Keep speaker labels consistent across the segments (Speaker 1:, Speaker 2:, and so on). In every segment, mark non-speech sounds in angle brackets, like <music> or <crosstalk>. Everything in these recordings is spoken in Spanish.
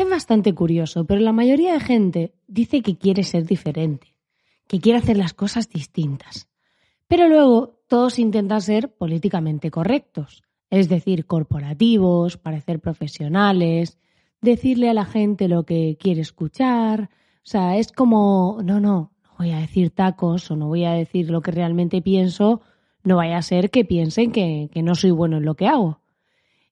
Speaker 1: Es bastante curioso, pero la mayoría de gente dice que quiere ser diferente, que quiere hacer las cosas distintas. Pero luego todos intentan ser políticamente correctos, es decir, corporativos, parecer profesionales, decirle a la gente lo que quiere escuchar. O sea, es como, no, no, no voy a decir tacos o no voy a decir lo que realmente pienso, no vaya a ser que piensen que, que no soy bueno en lo que hago.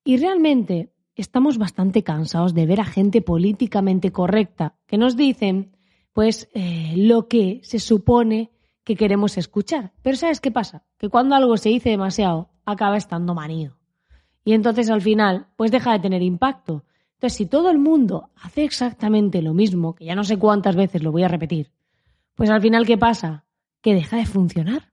Speaker 1: Y realmente estamos bastante cansados de ver a gente políticamente correcta que nos dicen, pues, eh, lo que se supone que queremos escuchar. Pero ¿sabes qué pasa? Que cuando algo se dice demasiado, acaba estando manido. Y entonces al final, pues deja de tener impacto. Entonces, si todo el mundo hace exactamente lo mismo, que ya no sé cuántas veces lo voy a repetir, pues al final, ¿qué pasa? Que deja de funcionar.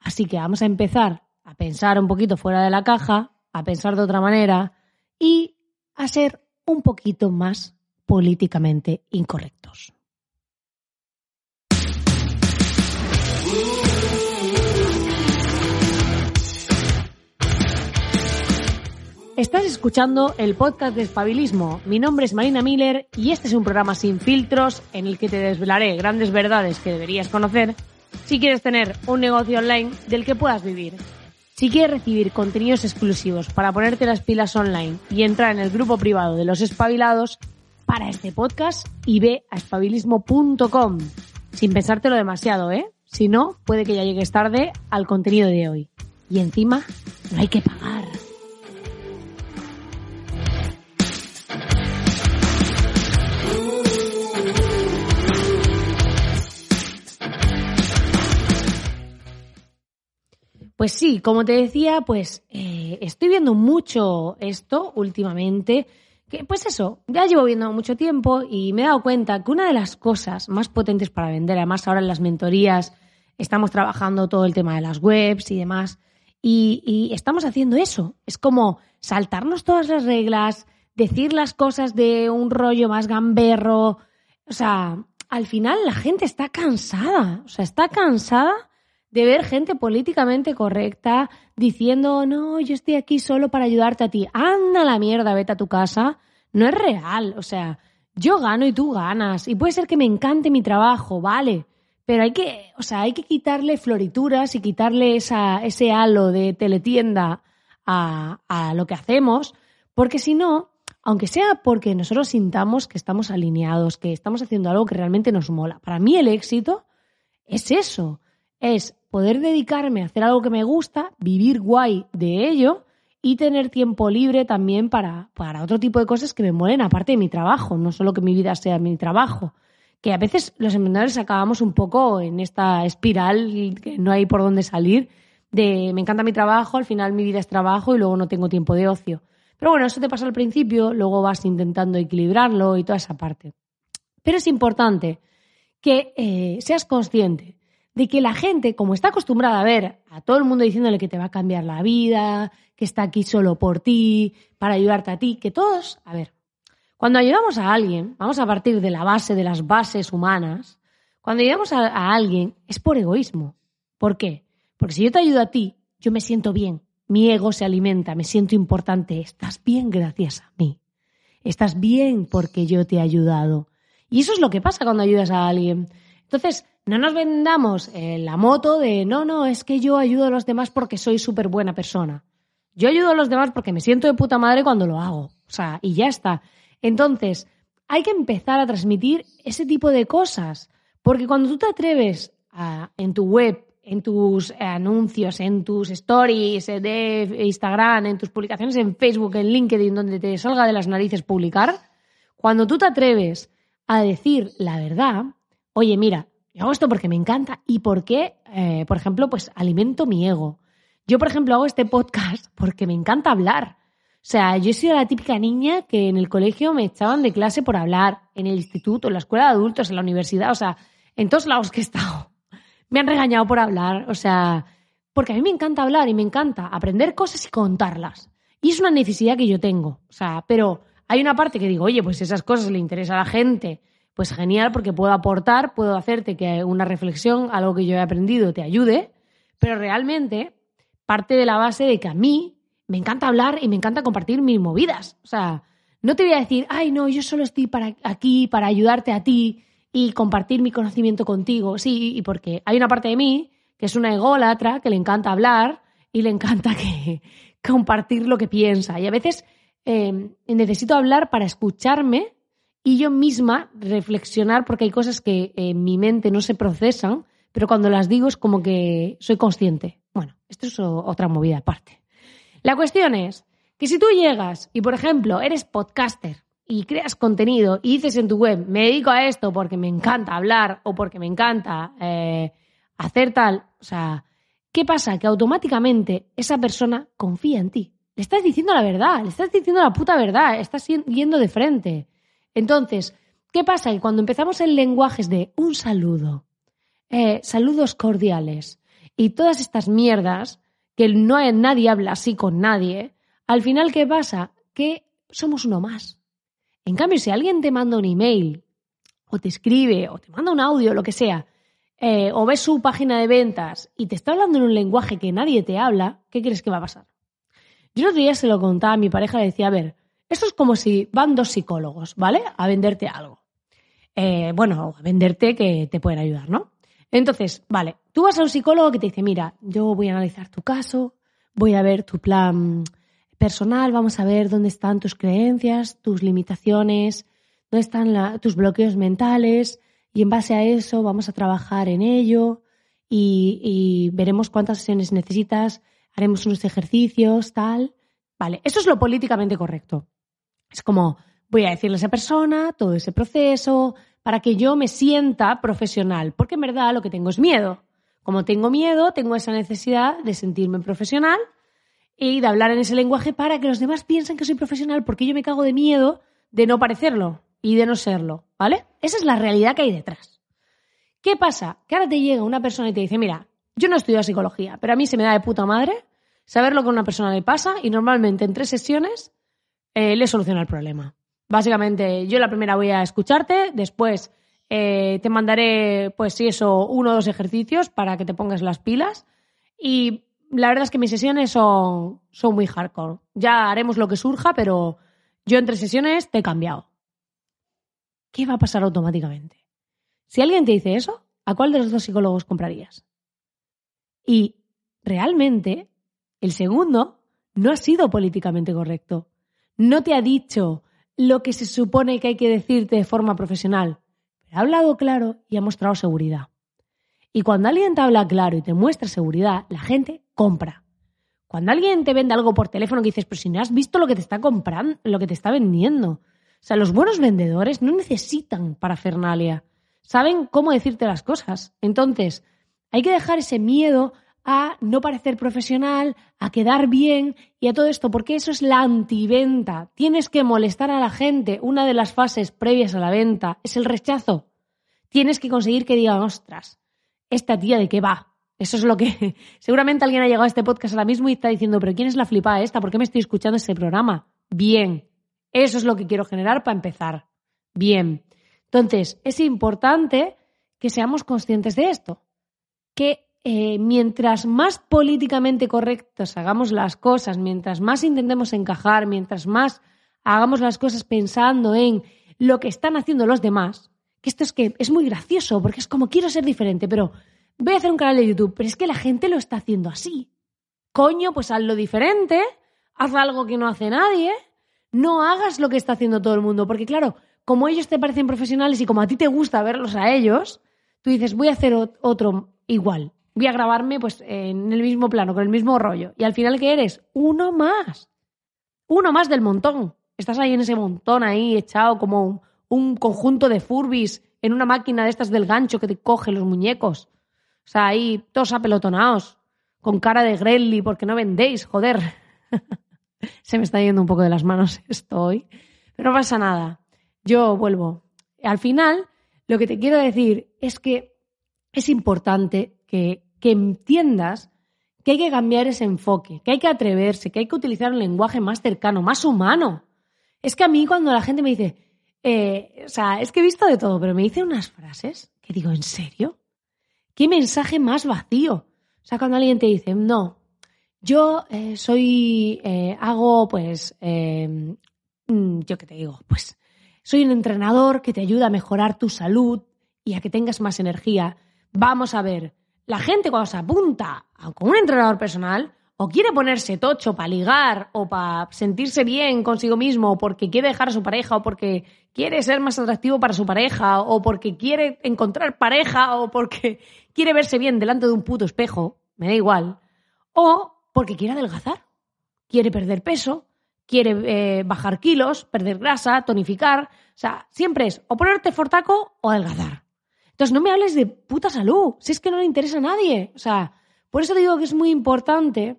Speaker 1: Así que vamos a empezar a pensar un poquito fuera de la caja, a pensar de otra manera, y a ser un poquito más políticamente incorrectos. Estás escuchando el podcast de Espabilismo. Mi nombre es Marina Miller y este es un programa sin filtros en el que te desvelaré grandes verdades que deberías conocer si quieres tener un negocio online del que puedas vivir. Si quieres recibir contenidos exclusivos para ponerte las pilas online y entrar en el grupo privado de los espabilados, para este podcast y ve a espabilismo.com. Sin pensártelo demasiado, ¿eh? Si no, puede que ya llegues tarde al contenido de hoy. Y encima, no hay que pagar. Pues sí, como te decía, pues eh, estoy viendo mucho esto últimamente. Que, pues eso, ya llevo viendo mucho tiempo y me he dado cuenta que una de las cosas más potentes para vender, además ahora en las mentorías estamos trabajando todo el tema de las webs y demás, y, y estamos haciendo eso. Es como saltarnos todas las reglas, decir las cosas de un rollo más gamberro. O sea, al final la gente está cansada, o sea, está cansada de ver gente políticamente correcta diciendo, no, yo estoy aquí solo para ayudarte a ti. Anda la mierda, vete a tu casa. No es real. O sea, yo gano y tú ganas. Y puede ser que me encante mi trabajo, vale. Pero hay que, o sea, hay que quitarle florituras y quitarle esa, ese halo de teletienda a, a lo que hacemos, porque si no, aunque sea porque nosotros sintamos que estamos alineados, que estamos haciendo algo que realmente nos mola. Para mí el éxito es eso, es poder dedicarme a hacer algo que me gusta, vivir guay de ello y tener tiempo libre también para, para otro tipo de cosas que me molen aparte de mi trabajo, no solo que mi vida sea mi trabajo. Que a veces los emprendedores acabamos un poco en esta espiral que no hay por dónde salir de me encanta mi trabajo, al final mi vida es trabajo y luego no tengo tiempo de ocio. Pero bueno, eso te pasa al principio, luego vas intentando equilibrarlo y toda esa parte. Pero es importante que eh, seas consciente de que la gente, como está acostumbrada a ver a todo el mundo diciéndole que te va a cambiar la vida, que está aquí solo por ti, para ayudarte a ti, que todos, a ver, cuando ayudamos a alguien, vamos a partir de la base, de las bases humanas, cuando ayudamos a, alguien es por egoísmo. ¿Por qué? Porque si yo te ayudo a ti, yo me siento bien, mi ego se alimenta, me siento importante, estás bien gracias a mí, estás bien porque yo te he ayudado. Y eso es lo que pasa cuando ayudas a alguien. Entonces, no nos vendamos eh, la moto de no, no, es que yo ayudo a los demás porque soy súper buena persona. Yo ayudo a los demás porque me siento de puta madre cuando lo hago. O sea, y ya está. Entonces, hay que empezar a transmitir ese tipo de cosas. Porque cuando tú te atreves a, en tu web, en tus anuncios, en tus stories de Instagram, en tus publicaciones en Facebook, en LinkedIn, donde te salga de las narices publicar, cuando tú te atreves a decir la verdad, oye, mira, hago esto porque me encanta y porque, eh, por ejemplo, pues alimento mi ego. Yo, por ejemplo, hago este podcast <laughs> porque me encanta hablar. sea, yo he sido la típica niña que en el colegio me echaban de clase por hablar, en el instituto, en la escuela de adultos, en la universidad, o sea, en todos lados que he estado. Me han regañado por hablar, o sea, porque a mí me encanta hablar y me encanta aprender cosas y contarlas. Y es una necesidad que yo tengo, o sea, pero hay una parte que digo, oye, pues esas cosas le interesa a la gente, pues genial, porque puedo aportar, puedo hacerte que una reflexión, algo que yo he aprendido, te ayude, pero realmente parte de la base de que a mí me encanta hablar y me encanta compartir mis movidas. O sea, no te voy a decir, ay, no, yo solo estoy para aquí para ayudarte a ti y compartir mi conocimiento contigo. Sí, y porque hay una parte de mí que es una ególatra, que le encanta hablar y le encanta que <laughs> compartir lo que piensa. Y a veces em, necesito hablar para escucharme y yo misma reflexionar porque hay cosas que en mi mente no se procesan, pero cuando las digo es como que soy consciente. Bueno, esto es otra movida aparte. La cuestión es que si tú llegas y, por ejemplo, eres podcaster y creas contenido y dices en tu web, me dedico a esto porque me encanta hablar o porque me encanta eh, hacer tal, o sea, ¿qué pasa? Que automáticamente esa persona confía en ti. Le estás diciendo la verdad, le estás diciendo la puta verdad, estás yendo de frente. Entonces, ¿qué pasa? Que cuando empezamos en lenguajes de un saludo, eh, saludos cordiales, y todas estas mierdas, que no nadie habla así con nadie, al final, ¿qué pasa? Que somos uno más. En cambio, si alguien te manda un email, o te escribe, o te manda un audio, lo que sea, eh, o ves su página de ventas y te está hablando en un lenguaje que nadie te habla, ¿qué crees que va a pasar? Yo otro día se lo contaba a mi pareja, le decía, a ver, esto es como si van dos psicólogos, ¿vale? A venderte algo. Eh, bueno, a venderte que te pueden ayudar, ¿no? Entonces, vale, tú vas a un psicólogo que te dice, mira, yo voy a analizar tu caso, voy a ver tu plan personal, vamos a ver dónde están tus creencias, tus limitaciones, dónde están tus bloqueos mentales y en base a eso vamos a trabajar en ello y, y veremos cuántas sesiones necesitas, haremos unos ejercicios, tal. Vale, eso es lo políticamente correcto. Es como, voy a decirle a esa persona todo ese proceso, para que yo me sienta profesional, porque en verdad lo que tengo es miedo. Como tengo miedo, tengo esa necesidad de sentirme profesional y de hablar en ese lenguaje para que los demás piensen que soy profesional porque yo me cago de miedo de no parecerlo y de no serlo, ¿vale? Esa es la realidad que hay detrás. ¿Qué pasa? Que ahora te llega una persona y te dice, mira, yo no estudio psicología, pero a mí se me da de puta madre saber lo que a una persona le pasa y normalmente en tres sesiones eh, le soluciona el problema. Básicamente, yo la primera voy a escucharte, después eh, te mandaré, pues sí, eso, uno o dos ejercicios para que te pongas las pilas. Y la verdad es que mis sesiones son, son muy hardcore. Ya haremos lo que surja, pero yo entre sesiones te he cambiado. ¿Qué va a pasar automáticamente? Si alguien te dice eso, ¿a cuál de los dos psicólogos comprarías? Y realmente, el segundo no ha sido políticamente correcto. No te ha dicho, lo que se supone que hay que decirte de forma profesional, pero ha hablado claro y ha mostrado seguridad. Y cuando alguien te habla claro y te muestra seguridad, la gente compra. Cuando alguien te vende algo por teléfono que dices, pero si no has visto lo que te está comprando, lo que te está vendiendo. O sea, los buenos vendedores no necesitan parafernalia. Saben cómo decirte las cosas. Entonces, hay que dejar ese miedo a no parecer profesional, a quedar bien y a todo esto, porque eso es la antiventa. Tienes que molestar a la gente. Una de las fases previas a la venta es el rechazo. Tienes que conseguir que digan, ostras, esta tía de qué va. Eso es lo que <laughs> seguramente alguien ha llegado a este podcast ahora mismo y está diciendo, pero ¿quién es la flipada esta? ¿Por qué me estoy escuchando este programa? Bien, eso es lo que quiero generar para empezar. Bien. Entonces, es importante que seamos conscientes de esto, que eh, mientras más políticamente correctos hagamos las cosas, mientras más intentemos encajar, mientras más hagamos las cosas pensando en lo que están haciendo los demás, que esto es que es muy gracioso, porque es como quiero ser diferente, pero voy a hacer un canal de YouTube, pero es que la gente lo está haciendo así. Coño, pues hazlo diferente, haz algo que no hace nadie, no hagas lo que está haciendo todo el mundo, porque claro, como ellos te parecen profesionales y como a ti te gusta verlos a ellos, tú dices, voy a hacer otro igual, voy a grabarme pues en el mismo plano, con el mismo rollo. Y al final, ¿qué eres? Uno más. Uno más del montón. Estás ahí en ese montón, ahí echado como un, conjunto de furbis en una máquina de estas del gancho que te coge los muñecos. O sea, ahí todos apelotonados, con cara de Grelly, porque no vendéis, joder. <laughs> Se me está yendo un poco de las manos <laughs> esto hoy, pero no pasa nada. Yo vuelvo. Al final, lo que te quiero decir es que es importante que, entiendas que hay que cambiar ese enfoque, que hay que atreverse, que hay que utilizar un lenguaje más cercano, más humano. Es que a mí cuando la gente me dice, eh, o sea, es que he visto de todo, pero me dice unas frases que digo, ¿en serio? ¿Qué mensaje más vacío? O sea, cuando alguien te dice, no, yo eh, soy, eh, hago, pues, em, mm, yo qué te digo, pues, soy un entrenador que te ayuda a mejorar tu salud y a que tengas más energía. Vamos a ver, la gente cuando se apunta con un entrenador personal, o quiere ponerse tocho para ligar o para sentirse bien consigo mismo o porque quiere dejar a su pareja o porque quiere ser más atractivo para su pareja o porque quiere encontrar pareja o porque <laughs> quiere verse bien delante de un puto espejo, me da igual, o porque quiere adelgazar, quiere perder peso, quiere eh, bajar kilos, perder grasa, tonificar, o sea, siempre es o ponerte fortaco o adelgazar. Entonces no me hables de puta salud, si es que no le interesa a nadie, o sea, por eso digo que es muy importante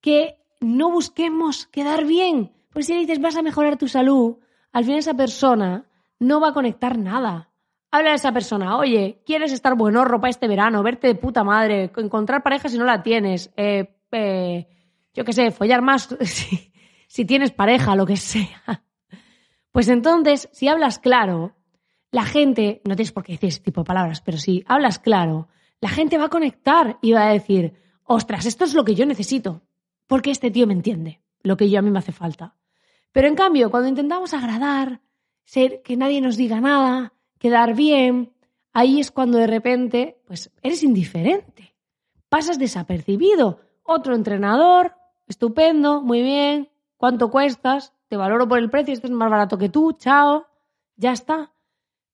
Speaker 1: que no busquemos quedar bien. Pues si le dices vas a mejorar tu salud, al final esa persona no va a conectar nada. Habla de esa persona, oye, ¿quieres estar bueno ropa este verano, verte de puta madre, encontrar pareja si no la tienes, eh, eh, yo qué sé, follar más <laughs> si, si tienes pareja, lo que sea? Pues entonces, si hablas claro, la gente, no tienes por qué decir ese tipo de palabras, pero si hablas claro, la gente va a conectar y va a decir, ostras, esto es lo que yo necesito porque este tío me entiende, lo que yo a mí me hace falta. Pero en cambio, cuando intentamos agradar, ser que nadie nos diga nada, quedar bien, ahí es cuando de repente, pues eres indiferente. Pasas desapercibido. Otro entrenador, estupendo, muy bien, ¿cuánto cuestas? Te valoro por el precio, este es más barato que tú, chao, ya está.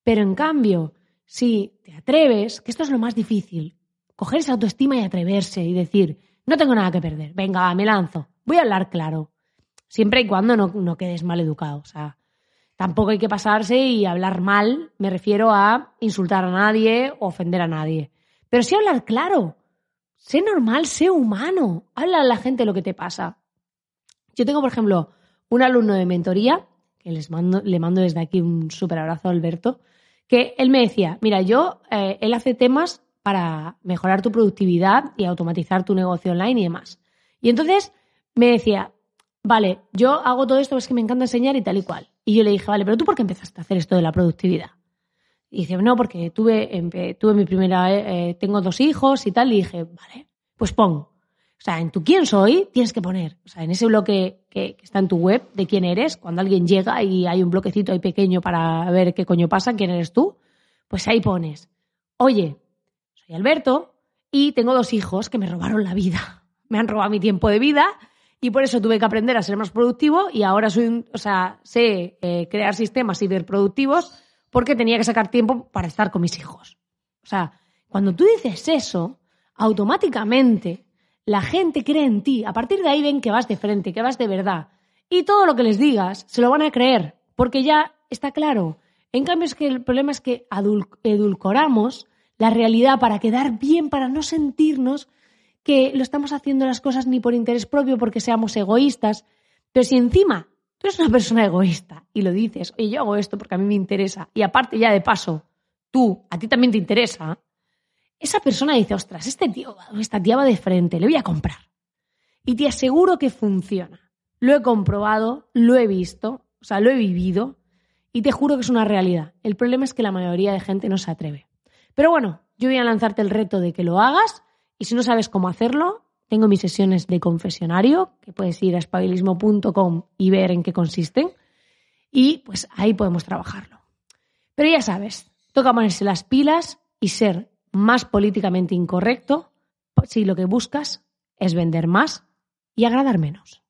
Speaker 1: Pero en cambio, si te atreves, que esto es lo más difícil, coger esa autoestima y atreverse y decir, no tengo nada que perder. Venga, me lanzo. Voy a hablar claro. Siempre y cuando no, quedes mal educado. O sea, tampoco hay que pasarse y hablar mal. Me refiero a insultar a nadie o ofender a nadie. Pero sí hablar claro. Sé normal, sé humano. Habla a la gente lo que te pasa. Yo tengo, por ejemplo, un alumno de mentoría, que les mando, le mando desde aquí un súper abrazo a Alberto, que él me decía, mira, yo, eh, él hace temas para mejorar tu productividad y automatizar tu negocio online y demás. Y entonces me decía, vale, yo hago todo esto, es que me encanta enseñar y tal y cual. Y yo le dije, vale, pero tú por qué empezaste a hacer esto de la productividad? Y dice, no, porque tuve, tuve mi primera, eh, tengo dos hijos y tal, y dije, vale, pues pon. O sea, en tu quién soy tienes que poner. O sea, en ese bloque que, está en tu web de quién eres, cuando alguien llega y hay un bloquecito ahí pequeño para ver qué coño pasa, quién eres tú, pues ahí pones, oye, soy Alberto y tengo dos hijos que me robaron la vida. <laughs> Me han robado mi tiempo de vida y por eso tuve que aprender a ser más productivo y ahora soy o sea, sé eh, crear sistemas hiperproductivos porque tenía que sacar tiempo para estar con mis hijos. O sea, cuando tú dices eso, automáticamente la gente cree en ti. A partir de ahí ven que vas de frente, que vas de verdad. Y todo lo que les digas se lo van a creer, porque ya está claro. En cambio, es que el problema es que edulcoramos la realidad para quedar bien, para no sentirnos que lo estamos haciendo las cosas ni por interés propio porque seamos egoístas. Pero si encima tú eres una persona egoísta y lo dices, oye, yo hago esto porque a mí me interesa y aparte ya de paso, tú, a ti también te interesa, esa persona dice, ostras, este tío, esta tía va de frente, le voy a comprar. Y te aseguro que funciona. Lo he comprobado, lo he visto, o sea, lo he vivido y te juro que es una realidad. El problema es que la mayoría de gente no se atreve. Pero bueno, yo voy a lanzarte el reto de que lo hagas y si no sabes cómo hacerlo, tengo mis sesiones de confesionario, que puedes ir a espabilismo.com y ver en qué consisten. Y pues ahí podemos trabajarlo. Pero ya sabes, toca ponerse las pilas y ser más políticamente incorrecto si lo que buscas es vender más y agradar menos.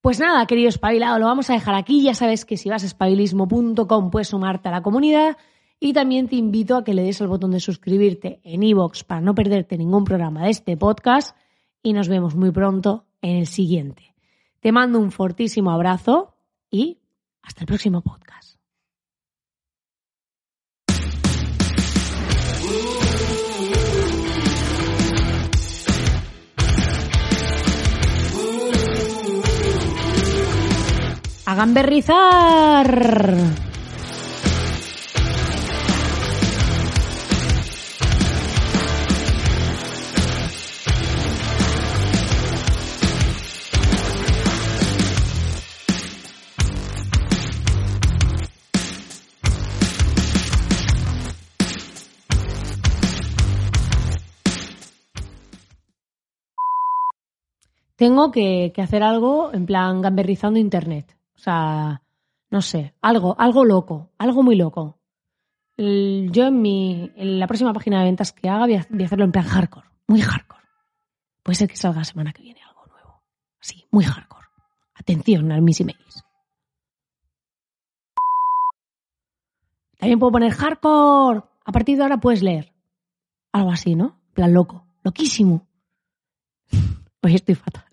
Speaker 1: Pues nada, querido espabilado, lo vamos a dejar aquí. Ya sabes que si vas a espabilismo.com puedes sumarte a la comunidad y también te invito a que le des al botón de suscribirte en iVoox para no perderte ningún programa de este podcast. Y nos vemos muy pronto en el siguiente. Te mando un fortísimo abrazo y hasta el próximo podcast. A gamberrizar. tengo que, hacer algo en plan gamberrizando internet. O sea, no sé, algo, algo loco, algo muy loco. yo en mi, en la próxima página de ventas que haga voy a, hacerlo en plan hardcore, muy hardcore. Puede ser que salga la semana que viene algo nuevo. Sí, muy hardcore. Atención a mis emails. También puedo poner hardcore. A partir de ahora puedes leer. Algo así, ¿no? plan loco. Loquísimo. <laughs> Hoy estoy fatal.